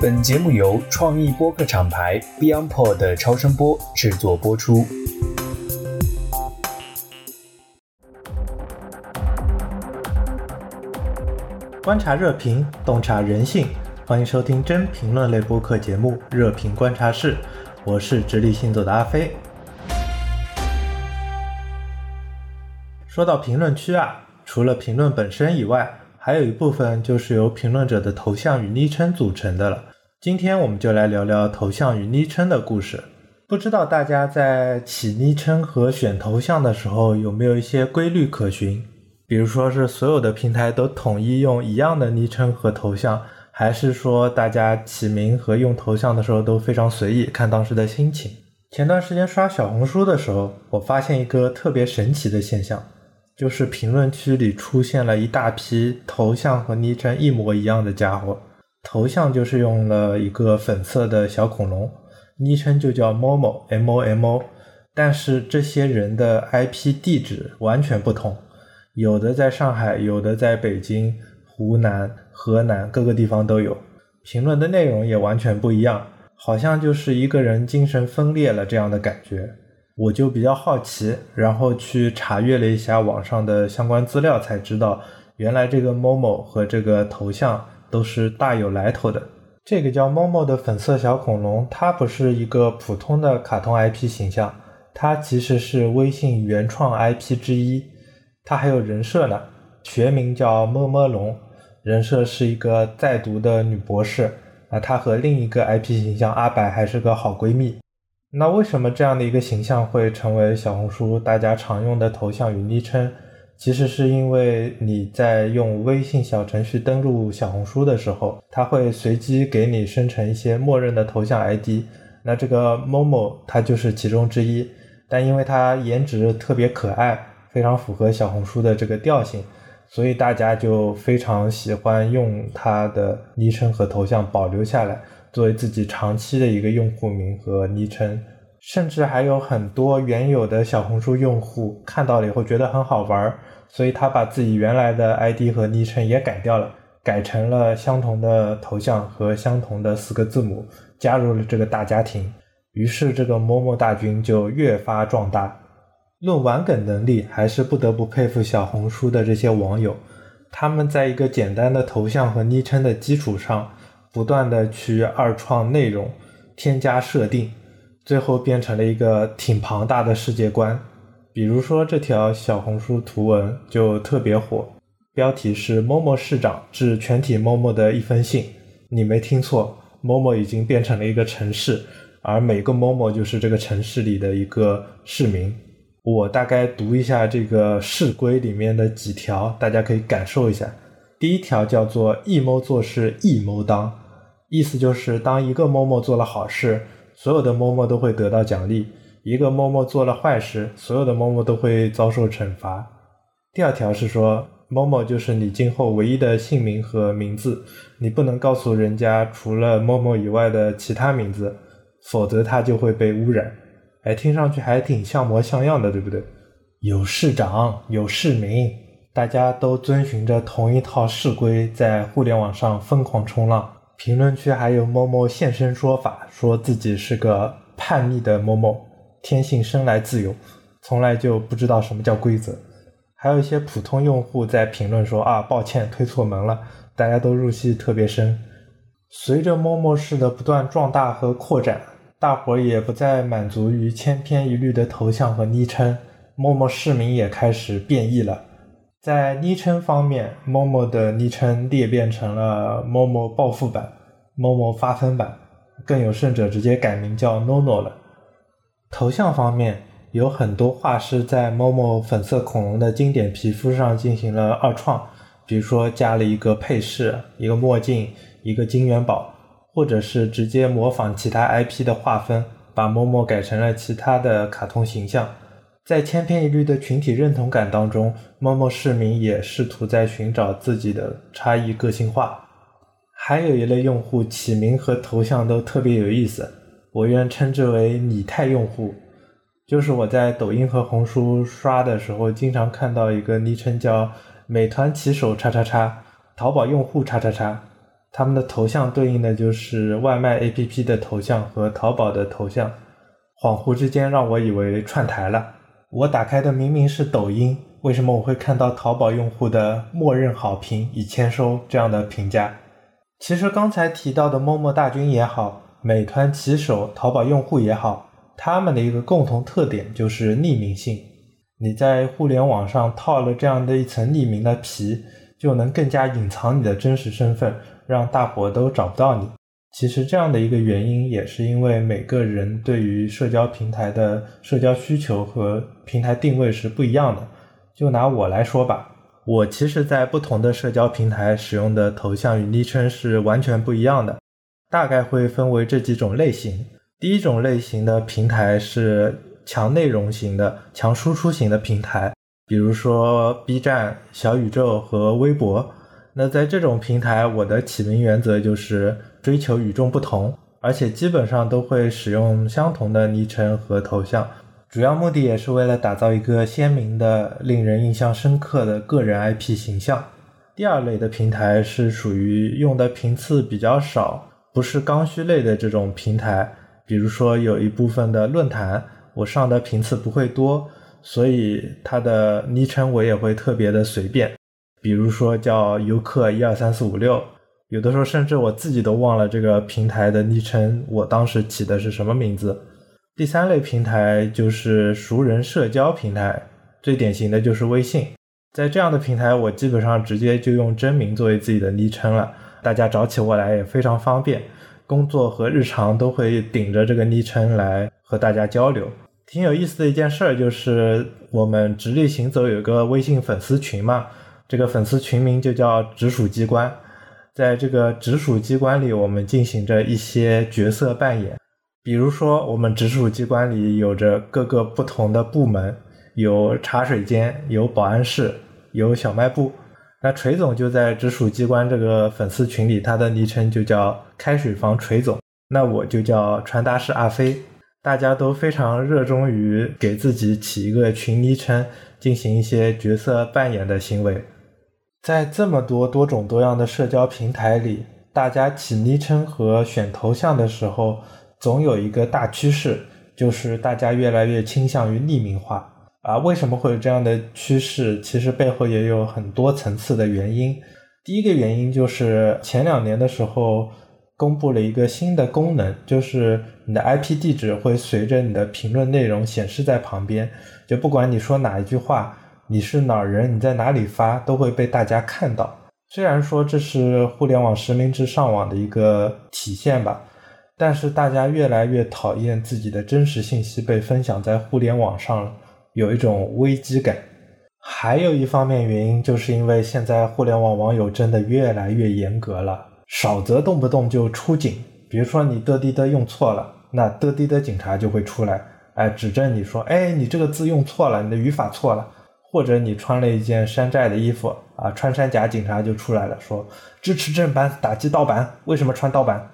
本节目由创意播客厂牌 BeyondPod 的超声波制作播出。观察热评，洞察人性，欢迎收听真评论类播客节目《热评观察室》，我是直立行走的阿飞。说到评论区啊，除了评论本身以外，还有一部分就是由评论者的头像与昵称组成的了。今天我们就来聊聊头像与昵称的故事。不知道大家在起昵称和选头像的时候有没有一些规律可循？比如说是所有的平台都统一用一样的昵称和头像，还是说大家起名和用头像的时候都非常随意，看当时的心情？前段时间刷小红书的时候，我发现一个特别神奇的现象。就是评论区里出现了一大批头像和昵称一模一样的家伙，头像就是用了一个粉色的小恐龙，昵称就叫 Momo M O M O，但是这些人的 IP 地址完全不同，有的在上海，有的在北京、湖南、河南各个地方都有，评论的内容也完全不一样，好像就是一个人精神分裂了这样的感觉。我就比较好奇，然后去查阅了一下网上的相关资料，才知道原来这个 Momo 和这个头像都是大有来头的。这个叫 Momo 的粉色小恐龙，它不是一个普通的卡通 IP 形象，它其实是微信原创 IP 之一。它还有人设呢，学名叫么么龙，人设是一个在读的女博士啊，她和另一个 IP 形象阿白还是个好闺蜜。那为什么这样的一个形象会成为小红书大家常用的头像与昵称？其实是因为你在用微信小程序登录小红书的时候，它会随机给你生成一些默认的头像 ID。那这个某某它就是其中之一。但因为它颜值特别可爱，非常符合小红书的这个调性，所以大家就非常喜欢用它的昵称和头像保留下来。作为自己长期的一个用户名和昵称，甚至还有很多原有的小红书用户看到了以后觉得很好玩，所以他把自己原来的 ID 和昵称也改掉了，改成了相同的头像和相同的四个字母，加入了这个大家庭。于是这个某某大军就越发壮大。论玩梗能力，还是不得不佩服小红书的这些网友，他们在一个简单的头像和昵称的基础上。不断的去二创内容，添加设定，最后变成了一个挺庞大的世界观。比如说这条小红书图文就特别火，标题是“某某市长致全体某某的一封信”。你没听错，某某已经变成了一个城市，而每个某某就是这个城市里的一个市民。我大概读一下这个市规里面的几条，大家可以感受一下。第一条叫做“一谋做事一谋当”。意思就是，当一个某某做了好事，所有的某某都会得到奖励；一个某某做了坏事，所有的某某都会遭受惩罚。第二条是说，某某就是你今后唯一的姓名和名字，你不能告诉人家除了某某以外的其他名字，否则他就会被污染。哎，听上去还挺像模像样的，对不对？有市长，有市民，大家都遵循着同一套市规，在互联网上疯狂冲浪。评论区还有某某现身说法，说自己是个叛逆的某某，天性生来自由，从来就不知道什么叫规则。还有一些普通用户在评论说啊，抱歉推错门了，大家都入戏特别深。随着某某式的不断壮大和扩展，大伙儿也不再满足于千篇一律的头像和昵称，某某市民也开始变异了。在昵称方面，某某的昵称裂变成了某某暴富版、某某发疯版，更有甚者直接改名叫 NONO 了。头像方面，有很多画师在某某粉色恐龙的经典皮肤上进行了二创，比如说加了一个配饰、一个墨镜、一个金元宝，或者是直接模仿其他 IP 的画风，把某某改成了其他的卡通形象。在千篇一律的群体认同感当中，某某市民也试图在寻找自己的差异个性化。还有一类用户起名和头像都特别有意思，我愿称之为拟态用户。就是我在抖音和红书刷的时候，经常看到一个昵称叫“美团骑手叉叉叉”、“淘宝用户叉叉叉”。他们的头像对应的就是外卖 APP 的头像和淘宝的头像，恍惚之间让我以为串台了。我打开的明明是抖音，为什么我会看到淘宝用户的默认好评已签收这样的评价？其实刚才提到的陌陌大军也好，美团骑手、淘宝用户也好，他们的一个共同特点就是匿名性。你在互联网上套了这样的一层匿名的皮，就能更加隐藏你的真实身份，让大伙都找不到你。其实这样的一个原因，也是因为每个人对于社交平台的社交需求和平台定位是不一样的。就拿我来说吧，我其实，在不同的社交平台使用的头像与昵称是完全不一样的，大概会分为这几种类型。第一种类型的平台是强内容型的、强输出型的平台，比如说 B 站、小宇宙和微博。那在这种平台，我的起名原则就是追求与众不同，而且基本上都会使用相同的昵称和头像，主要目的也是为了打造一个鲜明的、令人印象深刻的个人 IP 形象。第二类的平台是属于用的频次比较少，不是刚需类的这种平台，比如说有一部分的论坛，我上的频次不会多，所以它的昵称我也会特别的随便。比如说叫游客一二三四五六，有的时候甚至我自己都忘了这个平台的昵称，我当时起的是什么名字。第三类平台就是熟人社交平台，最典型的就是微信。在这样的平台，我基本上直接就用真名作为自己的昵称了，大家找起我来也非常方便，工作和日常都会顶着这个昵称来和大家交流。挺有意思的一件事儿就是，我们直立行走有个微信粉丝群嘛。这个粉丝群名就叫直属机关，在这个直属机关里，我们进行着一些角色扮演。比如说，我们直属机关里有着各个不同的部门，有茶水间，有保安室，有小卖部。那锤总就在直属机关这个粉丝群里，他的昵称就叫开水房锤总。那我就叫传达室阿飞。大家都非常热衷于给自己起一个群昵称，进行一些角色扮演的行为。在这么多多种多样的社交平台里，大家起昵称和选头像的时候，总有一个大趋势，就是大家越来越倾向于匿名化。啊，为什么会有这样的趋势？其实背后也有很多层次的原因。第一个原因就是前两年的时候，公布了一个新的功能，就是你的 IP 地址会随着你的评论内容显示在旁边，就不管你说哪一句话。你是哪儿人？你在哪里发都会被大家看到。虽然说这是互联网实名制上网的一个体现吧，但是大家越来越讨厌自己的真实信息被分享在互联网上了，有一种危机感。还有一方面原因，就是因为现在互联网网友真的越来越严格了，少则动不动就出警。比如说你的滴的用错了，那的滴的警察就会出来，哎，指正你说，哎，你这个字用错了，你的语法错了。或者你穿了一件山寨的衣服啊，穿山甲警察就出来了，说支持正版，打击盗版。为什么穿盗版？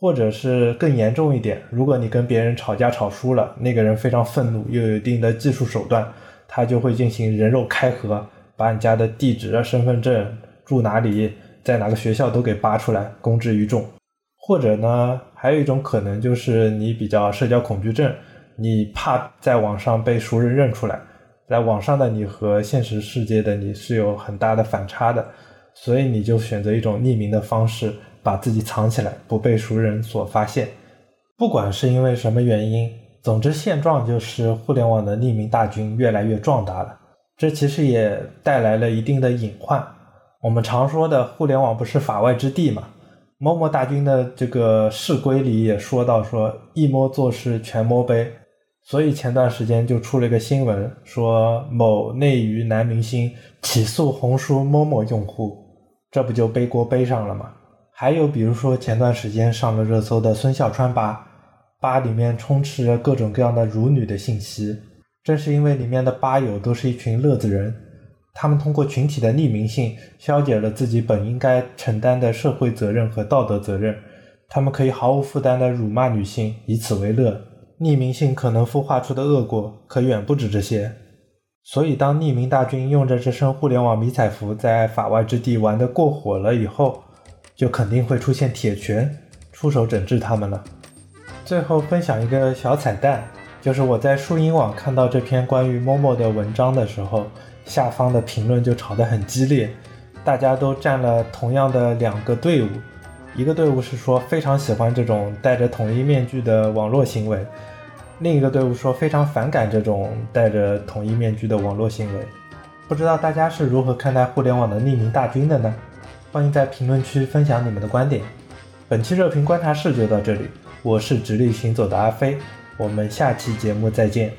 或者是更严重一点，如果你跟别人吵架吵输了，那个人非常愤怒，又有一定的技术手段，他就会进行人肉开盒，把你家的地址、身份证、住哪里、在哪个学校都给扒出来，公之于众。或者呢，还有一种可能就是你比较社交恐惧症，你怕在网上被熟人认出来。在网上的你和现实世界的你是有很大的反差的，所以你就选择一种匿名的方式，把自己藏起来，不被熟人所发现。不管是因为什么原因，总之现状就是互联网的匿名大军越来越壮大了。这其实也带来了一定的隐患。我们常说的互联网不是法外之地嘛？某某大军的这个誓规里也说到说，一摸做事全摸杯。所以前段时间就出了一个新闻，说某内娱男明星起诉红书某某用户，这不就背锅背上了吗？还有比如说前段时间上了热搜的孙笑川吧，吧里面充斥着各种各样的辱女的信息，正是因为里面的吧友都是一群乐子人，他们通过群体的匿名性消解了自己本应该承担的社会责任和道德责任，他们可以毫无负担的辱骂女性，以此为乐。匿名性可能孵化出的恶果可远不止这些，所以当匿名大军用着这身互联网迷彩服在法外之地玩得过火了以后，就肯定会出现铁拳出手整治他们了。最后分享一个小彩蛋，就是我在树荫网看到这篇关于 Momo 的文章的时候，下方的评论就吵得很激烈，大家都站了同样的两个队伍，一个队伍是说非常喜欢这种戴着统一面具的网络行为，另一个队伍说非常反感这种戴着统一面具的网络行为。不知道大家是如何看待互联网的匿名大军的呢？欢迎在评论区分享你们的观点。本期热评观察室就到这里，我是直立行走的阿飞，我们下期节目再见。